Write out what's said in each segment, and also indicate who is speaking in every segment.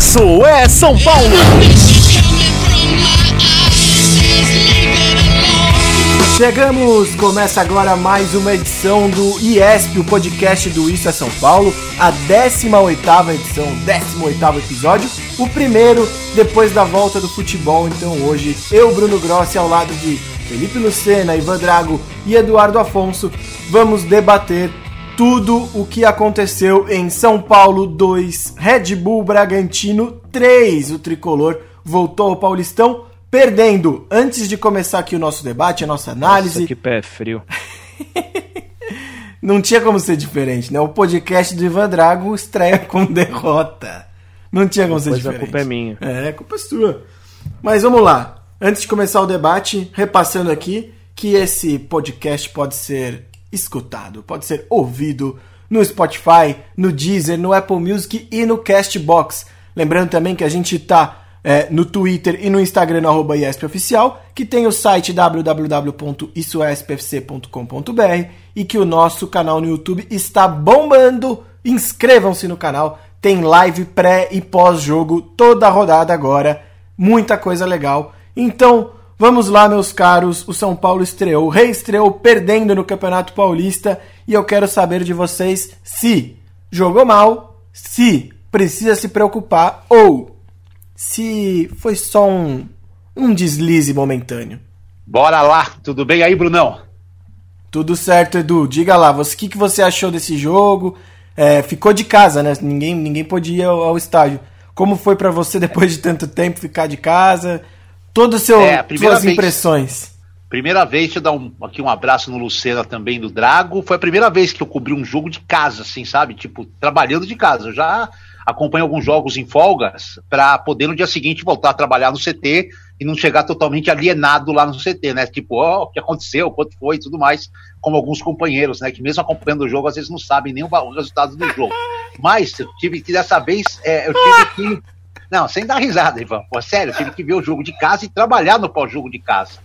Speaker 1: Isso é São Paulo!
Speaker 2: Chegamos! Começa agora mais uma edição do IESP, o podcast do Isso é São Paulo, a 18ª edição, 18º episódio, o primeiro depois da volta do futebol. Então hoje, eu, Bruno Grossi, ao lado de Felipe Lucena, Ivan Drago e Eduardo Afonso, vamos debater tudo o que aconteceu em São Paulo 2, Red Bull Bragantino 3. O tricolor voltou ao Paulistão perdendo. Antes de começar aqui o nosso debate, a nossa análise.
Speaker 3: Nossa, que pé frio.
Speaker 2: Não tinha como ser diferente, né? O podcast do Ivan Drago estreia com derrota. Não tinha como ser
Speaker 3: Depois a
Speaker 2: diferente.
Speaker 3: culpa é minha.
Speaker 2: É, a culpa é sua. Mas vamos lá. Antes de começar o debate, repassando aqui que esse podcast pode ser escutado, pode ser ouvido no Spotify, no Deezer, no Apple Music e no Castbox. Lembrando também que a gente tá é, no Twitter e no Instagram, no arroba que tem o site www.issoespfc.com.br e que o nosso canal no YouTube está bombando. Inscrevam-se no canal, tem live pré e pós-jogo toda a rodada agora, muita coisa legal. Então, vamos lá, meus caros. O São Paulo estreou, reestreou perdendo no Campeonato Paulista e eu quero saber de vocês se jogou mal, se precisa se preocupar ou se foi só um, um deslize momentâneo.
Speaker 4: Bora lá, tudo bem aí, Brunão?
Speaker 2: Tudo certo, Edu. Diga lá, o que, que você achou desse jogo? É, ficou de casa, né? Ninguém, ninguém podia ir ao, ao estádio. Como foi para você depois de tanto tempo ficar de casa? Todas seu,
Speaker 4: É,
Speaker 2: suas
Speaker 4: vez.
Speaker 2: impressões.
Speaker 4: Primeira vez, deixa eu dar um- aqui um abraço no Lucena também, do Drago. Foi a primeira vez que eu cobri um jogo de casa, assim, sabe? Tipo, trabalhando de casa. Eu já acompanho alguns jogos em folgas para poder no dia seguinte voltar a trabalhar no CT e não chegar totalmente alienado lá no CT, né? Tipo, ó, o que aconteceu, quanto foi e tudo mais, como alguns companheiros, né? Que mesmo acompanhando o jogo, às vezes não sabem nem o resultado do jogo. Mas eu tive que, dessa vez, é, eu tive que. Não, sem dar risada, Ivan. Pô, sério, eu tive que ver o jogo de casa e trabalhar no pós-jogo de casa.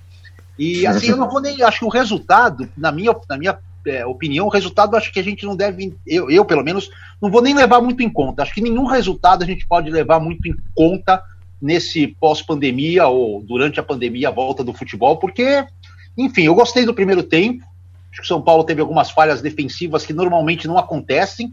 Speaker 4: E assim, eu não vou nem. Acho que o resultado, na minha, na minha é, opinião, o resultado acho que a gente não deve. Eu, eu, pelo menos, não vou nem levar muito em conta. Acho que nenhum resultado a gente pode levar muito em conta nesse pós-pandemia ou durante a pandemia, a volta do futebol, porque, enfim, eu gostei do primeiro tempo. Acho que o São Paulo teve algumas falhas defensivas que normalmente não acontecem.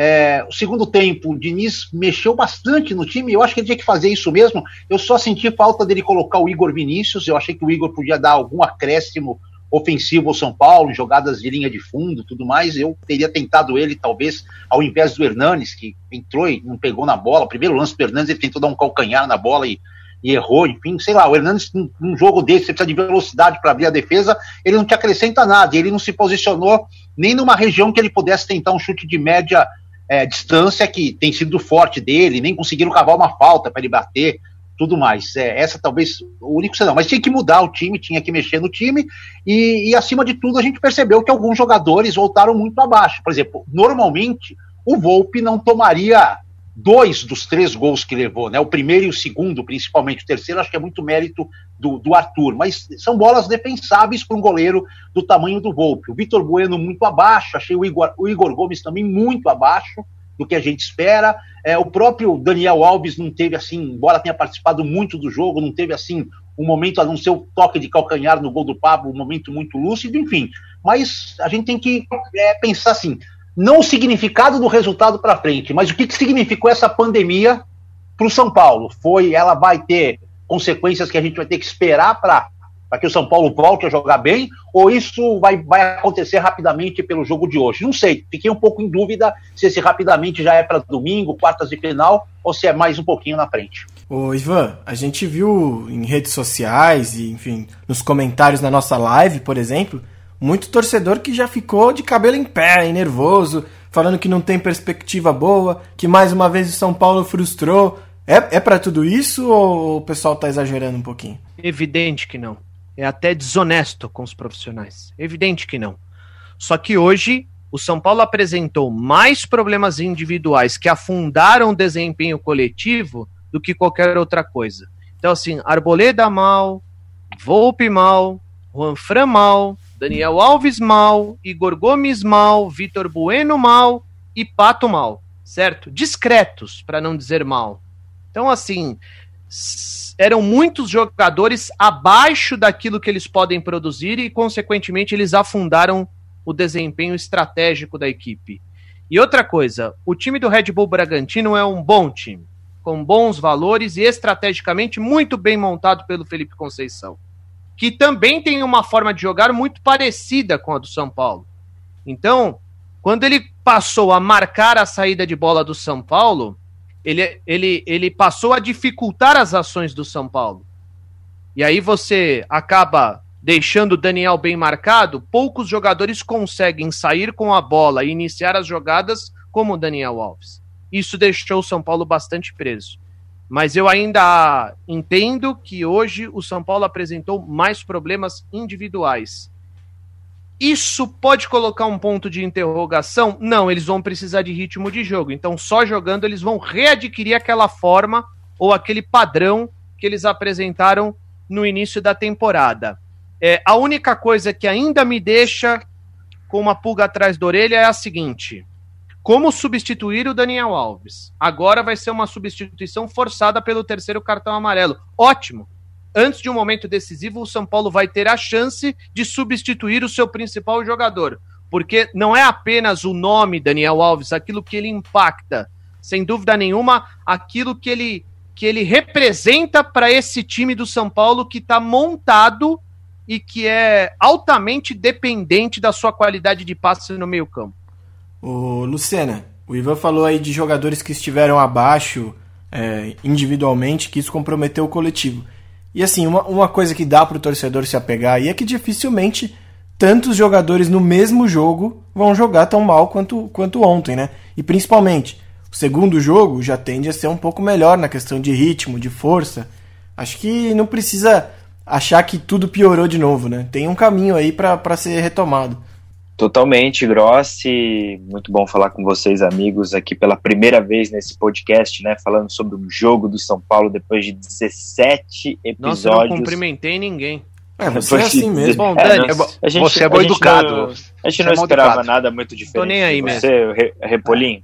Speaker 4: É, o segundo tempo, o Diniz mexeu bastante no time. Eu acho que ele tinha que fazer isso mesmo. Eu só senti falta dele colocar o Igor Vinícius. Eu achei que o Igor podia dar algum acréscimo ofensivo ao São Paulo, jogadas de linha de fundo tudo mais. Eu teria tentado ele, talvez, ao invés do Hernanes, que entrou e não pegou na bola. Primeiro lance do Hernanes, ele tentou dar um calcanhar na bola e, e errou. Enfim, sei lá, o Hernanes, num, num jogo desse, você precisa de velocidade para abrir a defesa, ele não te acrescenta nada. Ele não se posicionou nem numa região que ele pudesse tentar um chute de média é, distância que tem sido do forte dele, nem conseguiram cavar uma falta para ele bater, tudo mais. É, essa talvez o único senão, mas tinha que mudar o time, tinha que mexer no time e, e acima de tudo a gente percebeu que alguns jogadores voltaram muito abaixo. Por exemplo, normalmente o Volpe não tomaria dois dos três gols que levou, né? O primeiro e o segundo, principalmente. O terceiro, acho que é muito mérito do, do Arthur, mas são bolas defensáveis para um goleiro do tamanho do Volpe. O Vitor Bueno muito abaixo, achei o Igor, o Igor Gomes também muito abaixo do que a gente espera. É, o próprio Daniel Alves não teve assim, embora tenha participado muito do jogo, não teve assim um momento a não ser o toque de calcanhar no gol do Pablo, um momento muito lúcido, enfim. Mas a gente tem que é, pensar assim, não o significado do resultado para frente, mas o que, que significou essa pandemia para o São Paulo. Foi, ela vai ter consequências que a gente vai ter que esperar para para que o São Paulo volte a jogar bem, ou isso vai, vai acontecer rapidamente pelo jogo de hoje? Não sei, fiquei um pouco em dúvida se esse rapidamente já é para domingo, quartas de final, ou se é mais um pouquinho na frente.
Speaker 2: Ô Ivan, a gente viu em redes sociais e, enfim, nos comentários na nossa live, por exemplo, muito torcedor que já ficou de cabelo em pé e nervoso, falando que não tem perspectiva boa, que mais uma vez o São Paulo frustrou. É, é para tudo isso ou o pessoal tá exagerando um pouquinho?
Speaker 3: Evidente que não é até desonesto com os profissionais. Evidente que não. Só que hoje o São Paulo apresentou mais problemas individuais que afundaram o desempenho coletivo do que qualquer outra coisa. Então, assim, Arboleda mal, Volpe mal, Juanfran mal, Daniel Alves mal, Igor Gomes mal, Vitor Bueno mal e Pato mal, certo? Discretos, para não dizer mal. Então, assim, eram muitos jogadores abaixo daquilo que eles podem produzir e, consequentemente, eles afundaram o desempenho estratégico da equipe. E outra coisa, o time do Red Bull Bragantino é um bom time, com bons valores e estrategicamente muito bem montado pelo Felipe Conceição, que também tem uma forma de jogar muito parecida com a do São Paulo. Então, quando ele passou a marcar a saída de bola do São Paulo, ele, ele, ele passou a dificultar as ações do São Paulo. E aí você acaba deixando o Daniel bem marcado, poucos jogadores conseguem sair com a bola e iniciar as jogadas como o Daniel Alves. Isso deixou o São Paulo bastante preso. Mas eu ainda entendo que hoje o São Paulo apresentou mais problemas individuais. Isso pode colocar um ponto de interrogação? Não, eles vão precisar de ritmo de jogo. Então, só jogando, eles vão readquirir aquela forma ou aquele padrão que eles apresentaram no início da temporada. É, a única coisa que ainda me deixa com uma pulga atrás da orelha é a seguinte: como substituir o Daniel Alves? Agora vai ser uma substituição forçada pelo terceiro cartão amarelo. Ótimo! antes de um momento decisivo, o São Paulo vai ter a chance de substituir o seu principal jogador. Porque não é apenas o nome Daniel Alves, aquilo que ele impacta, sem dúvida nenhuma, aquilo que ele, que ele representa para esse time do São Paulo que está montado e que é altamente dependente da sua qualidade de passe no meio-campo.
Speaker 2: O Lucena, o Ivan falou aí de jogadores que estiveram abaixo é, individualmente, que isso comprometeu o coletivo. E assim, uma, uma coisa que dá pro torcedor se apegar aí é que dificilmente tantos jogadores no mesmo jogo vão jogar tão mal quanto, quanto ontem, né? E principalmente, o segundo jogo já tende a ser um pouco melhor na questão de ritmo, de força. Acho que não precisa achar que tudo piorou de novo, né? Tem um caminho aí para ser retomado.
Speaker 5: Totalmente, Grossi. Muito bom falar com vocês, amigos, aqui pela primeira vez nesse podcast, né? Falando sobre o jogo do São Paulo depois de 17 episódios. Nossa, eu
Speaker 3: não cumprimentei ninguém.
Speaker 2: É, você é assim mesmo.
Speaker 3: Bom, Dani, é,
Speaker 4: a gente, você é bom educado.
Speaker 5: Não, a gente não é esperava educado. nada muito diferente. Tô
Speaker 3: nem aí
Speaker 5: você, mesmo. Repolim.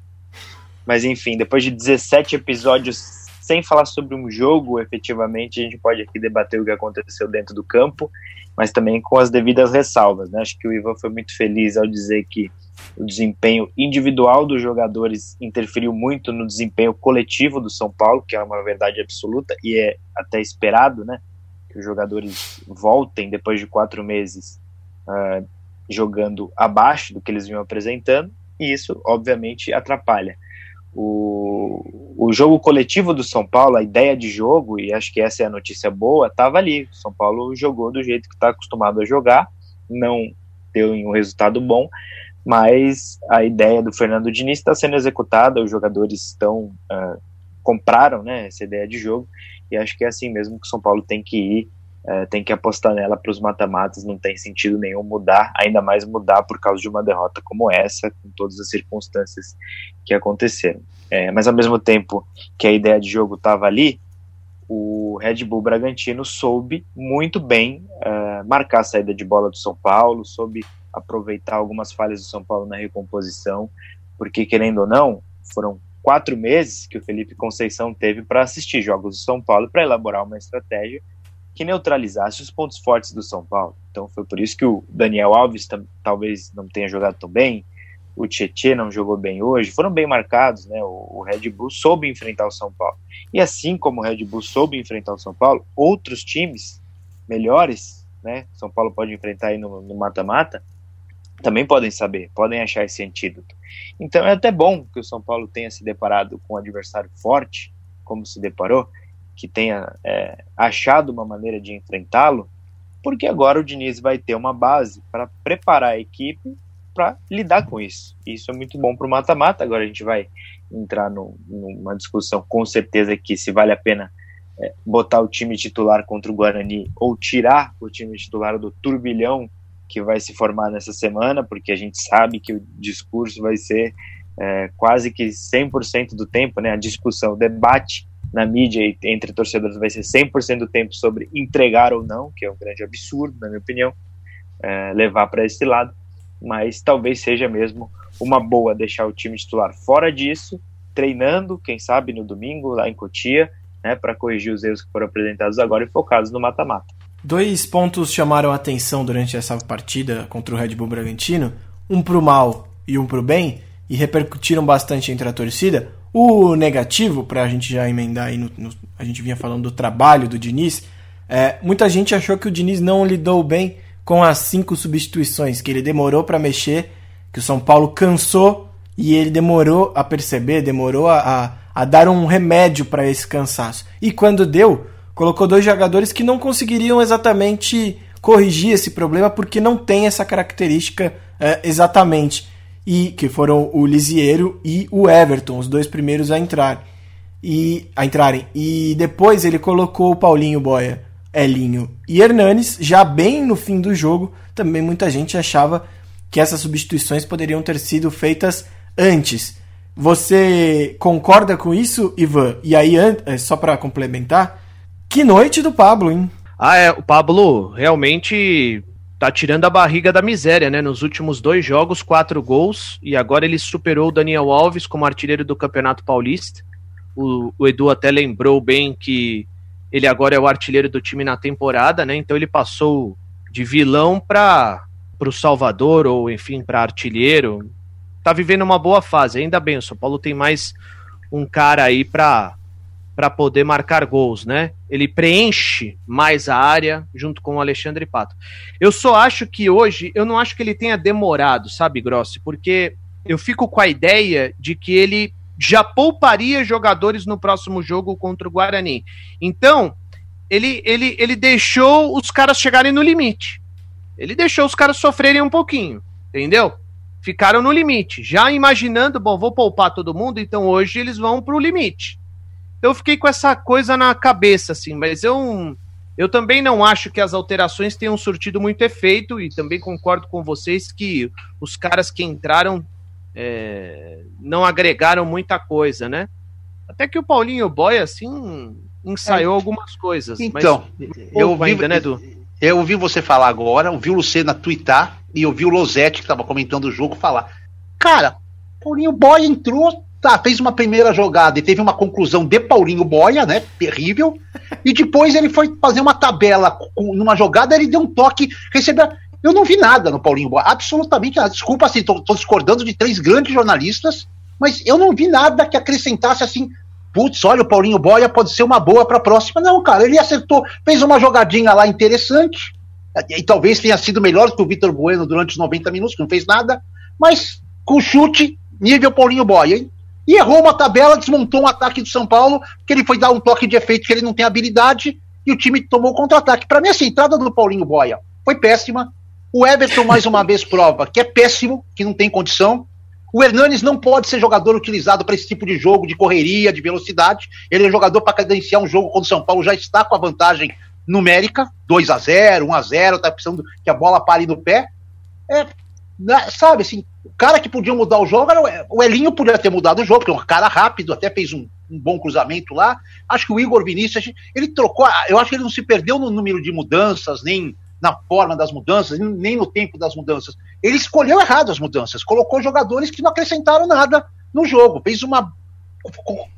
Speaker 5: Mas enfim, depois de 17 episódios sem falar sobre um jogo, efetivamente, a gente pode aqui debater o que aconteceu dentro do campo mas também com as devidas ressalvas. Né? Acho que o Ivan foi muito feliz ao dizer que o desempenho individual dos jogadores interferiu muito no desempenho coletivo do São Paulo, que é uma verdade absoluta e é até esperado, né? Que os jogadores voltem depois de quatro meses uh, jogando abaixo do que eles vinham apresentando, e isso, obviamente, atrapalha o, o jogo coletivo do São Paulo, a ideia de jogo, e acho que essa é a notícia boa, estava ali. São Paulo jogou do jeito que está acostumado a jogar, não deu um resultado bom, mas a ideia do Fernando Diniz está sendo executada, os jogadores estão uh, compraram né, essa ideia de jogo, e acho que é assim mesmo que o São Paulo tem que ir é, tem que apostar nela para os mata-matas, não tem sentido nenhum mudar, ainda mais mudar por causa de uma derrota como essa, com todas as circunstâncias que aconteceram. É, mas ao mesmo tempo que a ideia de jogo estava ali, o Red Bull Bragantino soube muito bem é, marcar a saída de bola do São Paulo, soube aproveitar algumas falhas do São Paulo na recomposição, porque querendo ou não, foram quatro meses que o Felipe Conceição teve para assistir jogos do São Paulo para elaborar uma estratégia que neutralizasse os pontos fortes do São Paulo. Então foi por isso que o Daniel Alves talvez não tenha jogado tão bem, o Tietchan não jogou bem hoje, foram bem marcados, né? O, o, Red Bull soube enfrentar o São Paulo. E assim como o Red Bull soube enfrentar o São Paulo, outros times melhores né? São Paulo pode enfrentar aí no mata-mata, também podem saber, podem achar esse antídoto. Então é até bom que o São Paulo tenha se deparado com um adversário forte, como se deparou, que tenha é, achado uma maneira de enfrentá-lo, porque agora o Diniz vai ter uma base para preparar a equipe para lidar com isso. Isso é muito bom para o mata-mata. Agora a gente vai entrar no, numa discussão com certeza que se vale a pena é, botar o time titular contra o Guarani ou tirar o time titular do turbilhão que vai se formar nessa semana, porque a gente sabe que o discurso vai ser é, quase que 100% do tempo, né, a discussão, o debate na mídia entre torcedores vai ser 100% do tempo sobre entregar ou não, que é um grande absurdo, na minha opinião, é, levar para esse lado, mas talvez seja mesmo uma boa deixar o time titular fora disso, treinando, quem sabe no domingo lá em Cotia, né, para corrigir os erros que foram apresentados agora e focados no mata-mata.
Speaker 2: Dois pontos chamaram a atenção durante essa partida contra o Red Bull Bragantino, um para o mal e um para o bem, e repercutiram bastante entre a torcida. O negativo, para a gente já emendar aí, no, no, a gente vinha falando do trabalho do Diniz, é, muita gente achou que o Diniz não lidou bem com as cinco substituições, que ele demorou para mexer, que o São Paulo cansou e ele demorou a perceber, demorou a, a, a dar um remédio para esse cansaço. E quando deu, colocou dois jogadores que não conseguiriam exatamente corrigir esse problema porque não tem essa característica é, exatamente e que foram o Lisiero e o Everton, os dois primeiros a entrar e a entrarem. E depois ele colocou o Paulinho Boia, Elinho e Hernanes, já bem no fim do jogo. Também muita gente achava que essas substituições poderiam ter sido feitas antes. Você concorda com isso, Ivan? E aí, é, só para complementar, que noite do Pablo, hein?
Speaker 3: Ah, é, o Pablo realmente tá tirando a barriga da miséria, né? Nos últimos dois jogos, quatro gols, e agora ele superou o Daniel Alves como artilheiro do Campeonato Paulista. O, o Edu até lembrou bem que ele agora é o artilheiro do time na temporada, né? Então ele passou de vilão para o Salvador, ou enfim, para artilheiro. Tá vivendo uma boa fase, ainda bem. O São Paulo tem mais um cara aí para para poder marcar gols, né? Ele preenche mais a área junto com o Alexandre Pato. Eu só acho que hoje, eu não acho que ele tenha demorado, sabe, Grossi? Porque eu fico com a ideia de que ele já pouparia jogadores no próximo jogo contra o Guarani. Então, ele, ele, ele deixou os caras chegarem no limite. Ele deixou os caras sofrerem um pouquinho, entendeu? Ficaram no limite, já imaginando, bom, vou poupar todo mundo, então hoje eles vão pro limite eu fiquei com essa coisa na cabeça, assim, mas eu, eu também não acho que as alterações tenham surtido muito efeito e também concordo com vocês que os caras que entraram é, não agregaram muita coisa, né? Até que o Paulinho Boy, assim, ensaiou é. algumas coisas.
Speaker 4: Então, eu ouvi, ainda, né, Edu? Eu ouvi você falar agora, ouvi o Lucena twittar e ouvi o Losetti, que estava comentando o jogo, falar. Cara, Paulinho Boy entrou, Tá, fez uma primeira jogada e teve uma conclusão de Paulinho Boia, né? Terrível. E depois ele foi fazer uma tabela numa jogada, ele deu um toque, recebeu. Eu não vi nada no Paulinho Boia, absolutamente nada. Desculpa, assim, tô, tô discordando de três grandes jornalistas, mas eu não vi nada que acrescentasse assim. Putz, olha, o Paulinho Boia pode ser uma boa para a próxima. Não, cara, ele acertou, fez uma jogadinha lá interessante, e, talvez tenha sido melhor que o Vitor Bueno durante os 90 minutos, que não fez nada, mas com chute, nível Paulinho Boia? E errou uma tabela, desmontou um ataque do São Paulo, que ele foi dar um toque de efeito que ele não tem habilidade, e o time tomou contra-ataque. Para mim, essa entrada do Paulinho Boia foi péssima. O Everton, mais uma vez, prova que é péssimo, que não tem condição. O Hernanes não pode ser jogador utilizado para esse tipo de jogo, de correria, de velocidade. Ele é jogador para cadenciar um jogo quando o São Paulo já está com a vantagem numérica, 2 a 0 1 a 0 tá precisando que a bola pare no pé. É, sabe, assim, o cara que podia mudar o jogo era o Elinho podia ter mudado o jogo, porque é um cara rápido, até fez um, um, bom cruzamento lá. Acho que o Igor Vinícius, ele trocou, eu acho que ele não se perdeu no número de mudanças, nem na forma das mudanças, nem no tempo das mudanças. Ele escolheu errado as mudanças, colocou jogadores que não acrescentaram nada no jogo, fez uma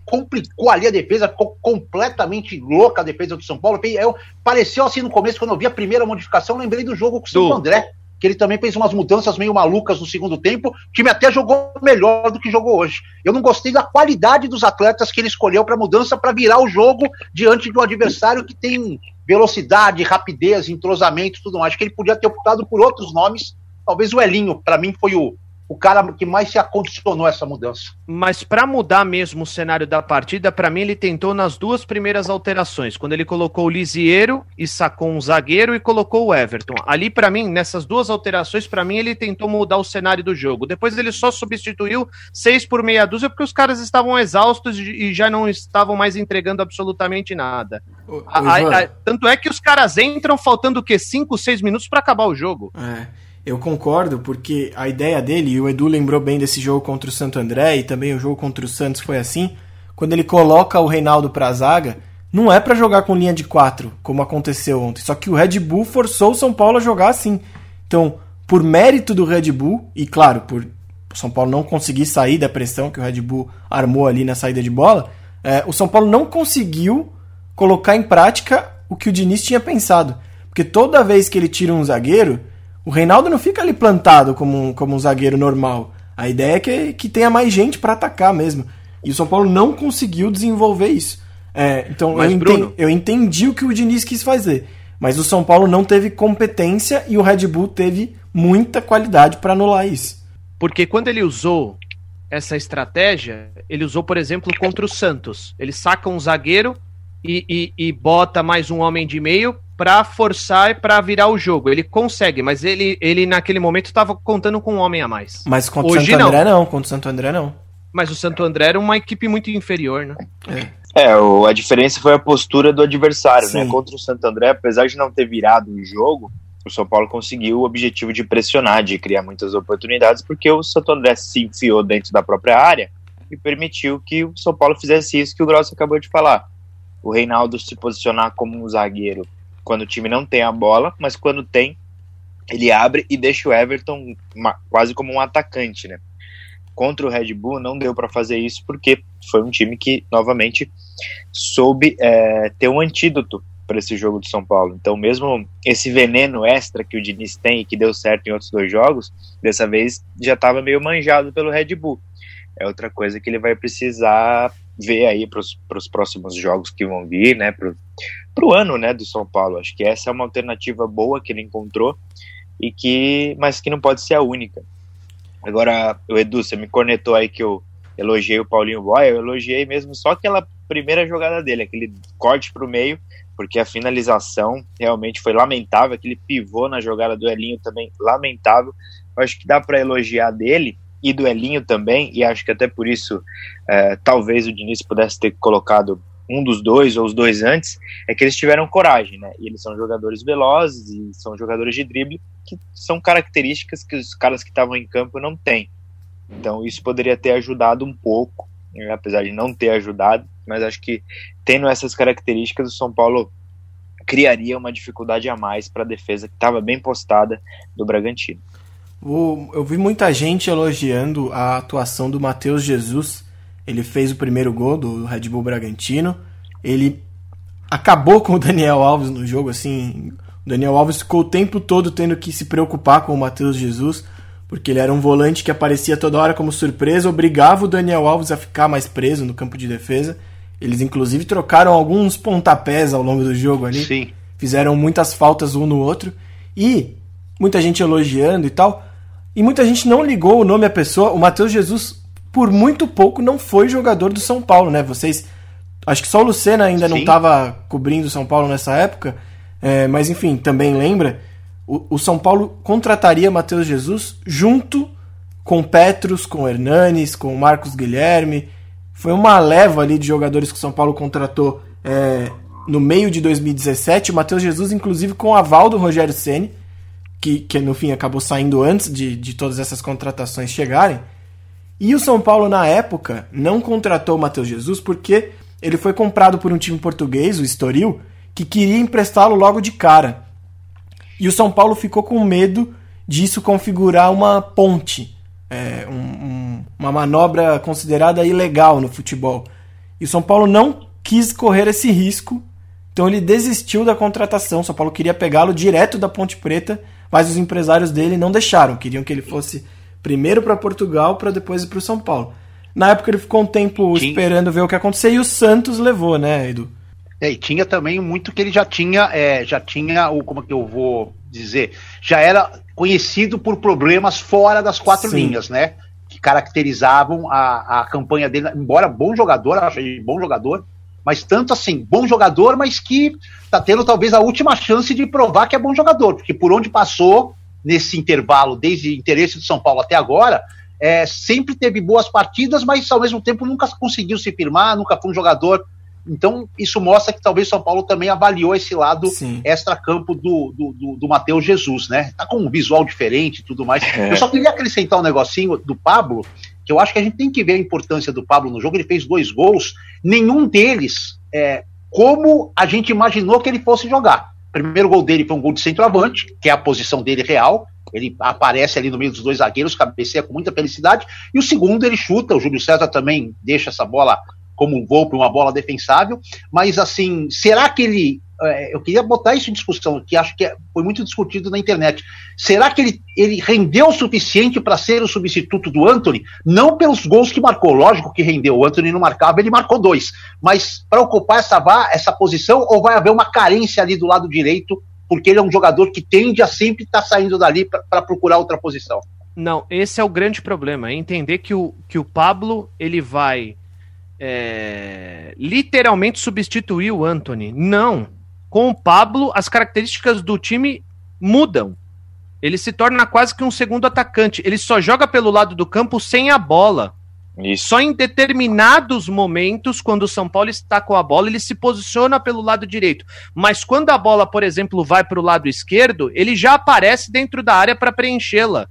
Speaker 4: complicou ali a defesa, ficou completamente louca a defesa do São Paulo. Eu, pareceu assim no começo, quando eu vi a primeira modificação, lembrei do jogo com o Santo André que ele também fez umas mudanças meio malucas no segundo tempo. O time até jogou melhor do que jogou hoje. Eu não gostei da qualidade dos atletas que ele escolheu para mudança para virar o jogo diante de um adversário que tem velocidade, rapidez, entrosamento, tudo mais. Acho que ele podia ter optado por outros nomes. Talvez o Elinho, para mim, foi o, o cara que mais se acondicionou essa mudança.
Speaker 3: Mas para mudar mesmo o cenário da partida, para mim ele tentou nas duas primeiras alterações, quando ele colocou o Lisieiro e sacou um zagueiro e colocou o Everton. Ali para mim, nessas duas alterações, para mim ele tentou mudar o cenário do jogo. Depois ele só substituiu seis por meia dúzia porque os caras estavam exaustos e já não estavam mais entregando absolutamente nada. O, a, a, a, tanto é que os caras entram faltando o quê? Cinco, seis minutos para acabar o jogo.
Speaker 2: É. Eu concordo, porque a ideia dele, e o Edu lembrou bem desse jogo contra o Santo André, e também o jogo contra o Santos foi assim, quando ele coloca o Reinaldo pra zaga, não é para jogar com linha de quatro, como aconteceu ontem. Só que o Red Bull forçou o São Paulo a jogar assim. Então, por mérito do Red Bull, e claro, por São Paulo não conseguir sair da pressão que o Red Bull armou ali na saída de bola, é, o São Paulo não conseguiu colocar em prática o que o Diniz tinha pensado. Porque toda vez que ele tira um zagueiro, o Reinaldo não fica ali plantado como um, como um zagueiro normal. A ideia é que, que tenha mais gente para atacar mesmo. E o São Paulo não conseguiu desenvolver isso. É, então mas, eu, entendi, eu entendi o que o Diniz quis fazer. Mas o São Paulo não teve competência e o Red Bull teve muita qualidade para anular isso.
Speaker 3: Porque quando ele usou essa estratégia, ele usou, por exemplo, contra o Santos. Ele saca um zagueiro e, e, e bota mais um homem de meio para forçar e para virar o jogo. Ele consegue, mas ele, ele naquele momento estava contando com um homem a mais.
Speaker 2: Mas contra o Santo André não. não, contra o Santo André não.
Speaker 3: Mas o Santo André era uma equipe muito inferior, né?
Speaker 5: É, é o, a diferença foi a postura do adversário, né? Sim. né? Contra o Santo André, apesar de não ter virado o jogo, o São Paulo conseguiu o objetivo de pressionar, de criar muitas oportunidades, porque o Santo André se enfiou dentro da própria área e permitiu que o São Paulo fizesse isso que o Grosso acabou de falar. O Reinaldo se posicionar como um zagueiro quando o time não tem a bola, mas quando tem, ele abre e deixa o Everton uma, quase como um atacante, né? Contra o Red Bull não deu para fazer isso porque foi um time que novamente soube é, ter um antídoto para esse jogo do São Paulo. Então, mesmo esse veneno extra que o Diniz tem e que deu certo em outros dois jogos, dessa vez já estava meio manjado pelo Red Bull. É outra coisa que ele vai precisar ver aí para os próximos jogos que vão vir, né? para o ano né, do São Paulo. Acho que essa é uma alternativa boa que ele encontrou e que, mas que não pode ser a única. Agora, o Edu, você me cornetou aí que eu elogiei o Paulinho Boy, eu elogiei mesmo só aquela primeira jogada dele, aquele corte para o meio, porque a finalização realmente foi lamentável, aquele pivô na jogada do Elinho também lamentável. Eu acho que dá para elogiar dele e do Elinho também, e acho que até por isso é, talvez o Diniz pudesse ter colocado um dos dois ou os dois antes, é que eles tiveram coragem, né? E eles são jogadores velozes e são jogadores de drible que são características que os caras que estavam em campo não têm. Então isso poderia ter ajudado um pouco, né? apesar de não ter ajudado, mas acho que tendo essas características, o São Paulo criaria uma dificuldade a mais para a defesa que estava bem postada do Bragantino.
Speaker 2: Eu vi muita gente elogiando a atuação do Matheus Jesus ele fez o primeiro gol do Red Bull Bragantino. Ele acabou com o Daniel Alves no jogo, assim. O Daniel Alves ficou o tempo todo tendo que se preocupar com o Matheus Jesus, porque ele era um volante que aparecia toda hora como surpresa, obrigava o Daniel Alves a ficar mais preso no campo de defesa. Eles, inclusive, trocaram alguns pontapés ao longo do jogo ali.
Speaker 3: Sim.
Speaker 2: Fizeram muitas faltas um no outro. E muita gente elogiando e tal. E muita gente não ligou o nome à pessoa. O Matheus Jesus por muito pouco não foi jogador do São Paulo, né? Vocês. Acho que só o Lucena ainda Sim. não estava cobrindo o São Paulo nessa época. É, mas enfim, também lembra. O, o São Paulo contrataria Matheus Jesus junto com Petros, com Hernanes, com Marcos Guilherme. Foi uma leva ali de jogadores que o São Paulo contratou é, no meio de 2017. O Matheus Jesus, inclusive, com o aval do Rogério Ceni, que, que no fim acabou saindo antes de, de todas essas contratações chegarem. E o São Paulo, na época, não contratou o Matheus Jesus porque ele foi comprado por um time português, o Estoril, que queria emprestá-lo logo de cara. E o São Paulo ficou com medo disso configurar uma ponte, é, um, um, uma manobra considerada ilegal no futebol. E o São Paulo não quis correr esse risco, então ele desistiu da contratação. O São Paulo queria pegá-lo direto da Ponte Preta, mas os empresários dele não deixaram, queriam que ele fosse Primeiro para Portugal, para depois ir para o São Paulo. Na época ele ficou um tempo Sim. esperando ver o que acontecer e o Santos levou, né, Edu?
Speaker 4: É, e tinha também muito que ele já tinha, é, já tinha o como é que eu vou dizer, já era conhecido por problemas fora das quatro Sim. linhas, né? Que caracterizavam a, a campanha dele, embora bom jogador, acho ele bom jogador, mas tanto assim, bom jogador, mas que tá tendo talvez a última chance de provar que é bom jogador, porque por onde passou nesse intervalo, desde interesse do São Paulo até agora, é, sempre teve boas partidas, mas ao mesmo tempo nunca conseguiu se firmar, nunca foi um jogador então, isso mostra que talvez São Paulo também avaliou esse lado extra-campo do, do, do, do Matheus Jesus, né? Tá com um visual diferente e tudo mais. É. Eu só queria acrescentar um negocinho do Pablo, que eu acho que a gente tem que ver a importância do Pablo no jogo. Ele fez dois gols, nenhum deles é como a gente imaginou que ele fosse jogar. O primeiro gol dele foi um gol de centroavante, que é a posição dele real. Ele aparece ali no meio dos dois zagueiros, cabeceia com muita felicidade. E o segundo ele chuta, o Júlio César também deixa essa bola como um gol para uma bola defensável, mas assim, será que ele. É, eu queria botar isso em discussão, que acho que é, foi muito discutido na internet. Será que ele, ele rendeu o suficiente para ser o substituto do Anthony? Não pelos gols que marcou, lógico que rendeu. O Anthony não marcava, ele marcou dois. Mas para ocupar essa, essa posição, ou vai haver uma carência ali do lado direito, porque ele é um jogador que tende a sempre estar tá saindo dali para procurar outra posição?
Speaker 3: Não, esse é o grande problema, é entender que o, que o Pablo ele vai é, literalmente substituir o Anthony. Não. Com o Pablo, as características do time mudam. Ele se torna quase que um segundo atacante. Ele só joga pelo lado do campo sem a bola. Isso. Só em determinados momentos, quando o São Paulo está com a bola, ele se posiciona pelo lado direito. Mas quando a bola, por exemplo, vai para o lado esquerdo, ele já aparece dentro da área para preenchê-la.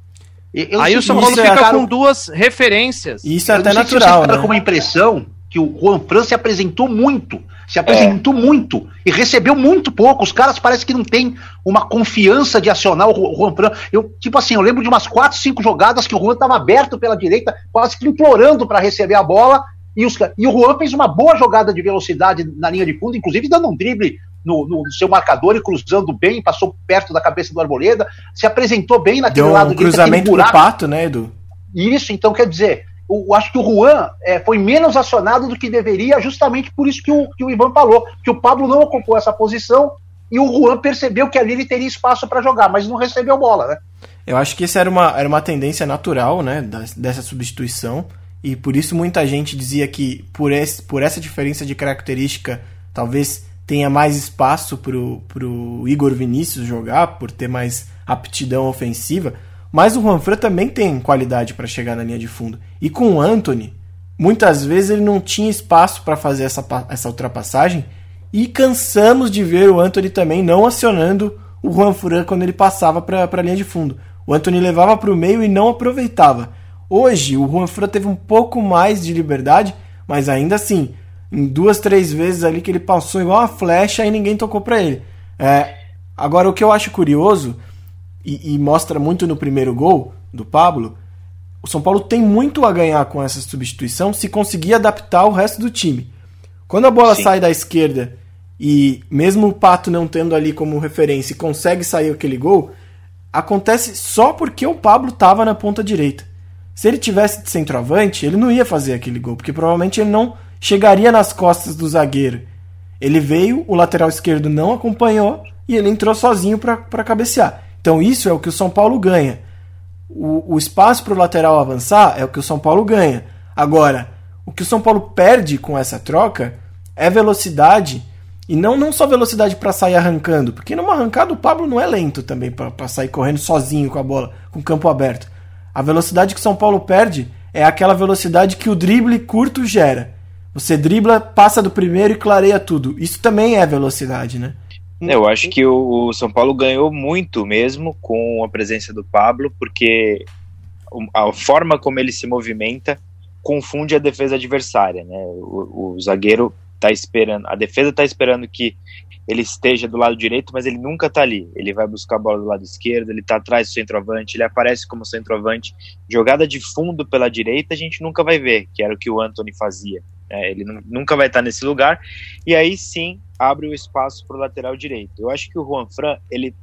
Speaker 3: Aí o São Paulo fica é, com duas referências.
Speaker 2: Isso é até natural.
Speaker 4: Né? com uma impressão que o Juan Fran se apresentou muito, se apresentou é. muito e recebeu muito pouco. Os caras parece que não tem uma confiança de acionar o Juan Fran. Eu, tipo assim, eu lembro de umas quatro, cinco jogadas que o Juan estava aberto pela direita, quase que implorando para receber a bola. E, os, e o Juan fez uma boa jogada de velocidade na linha de fundo, inclusive dando um drible no, no, seu marcador e cruzando bem, passou perto da cabeça do Arboleda, se apresentou bem naquele
Speaker 2: Deu
Speaker 4: lado
Speaker 2: um cruzamento do pato, né, Edu?
Speaker 4: Isso, então quer dizer, eu acho que o Juan é, foi menos acionado do que deveria, justamente por isso que o, que o Ivan falou, que o Pablo não ocupou essa posição e o Juan percebeu que ali ele teria espaço para jogar, mas não recebeu bola, né?
Speaker 2: Eu acho que isso era uma, era uma tendência natural, né, dessa substituição, e por isso muita gente dizia que por, esse, por essa diferença de característica, talvez tenha mais espaço pro, pro Igor Vinícius jogar, por ter mais aptidão ofensiva, mas o Juanfran também tem qualidade para chegar na linha de fundo. E com o Anthony, muitas vezes ele não tinha espaço para fazer essa, essa ultrapassagem. E cansamos de ver o Anthony também não acionando o Juanfran quando ele passava para a linha de fundo. O Anthony levava para o meio e não aproveitava. Hoje o Juanfran teve um pouco mais de liberdade, mas ainda assim, em duas, três vezes ali que ele passou igual uma flecha e ninguém tocou para ele. É, agora, o que eu acho curioso e, e mostra muito no primeiro gol do Pablo, o São Paulo tem muito a ganhar com essa substituição se conseguir adaptar o resto do time. Quando a bola Sim. sai da esquerda e mesmo o Pato não tendo ali como referência consegue sair aquele gol, acontece só porque o Pablo estava na ponta direita. Se ele tivesse de centroavante, ele não ia fazer aquele gol, porque provavelmente ele não chegaria nas costas do zagueiro. Ele veio, o lateral esquerdo não acompanhou e ele entrou sozinho para cabecear. Então isso é o que o São Paulo ganha. O, o espaço para o lateral avançar é o que o São Paulo ganha. Agora, o que o São Paulo perde com essa troca é velocidade. E não, não só velocidade para sair arrancando, porque numa arrancada o Pablo não é lento também para sair correndo sozinho com a bola, com o campo aberto. A velocidade que o São Paulo perde é aquela velocidade que o drible curto gera. Você dribla, passa do primeiro e clareia tudo. Isso também é velocidade, né?
Speaker 5: Eu acho que o, São Paulo ganhou muito mesmo com a presença do Pablo, porque a forma como ele se movimenta confunde a defesa adversária, né? O, o zagueiro tá esperando, a defesa tá esperando que ele esteja do lado direito, mas ele nunca tá ali. Ele vai buscar a bola do lado esquerdo, ele tá atrás do centroavante, ele aparece como centroavante. Jogada de fundo pela direita a gente nunca vai ver, que era o que o Anthony fazia. É, ele nunca vai estar nesse lugar. E aí sim abre o espaço para o lateral direito. Eu acho que o Juan Fran ele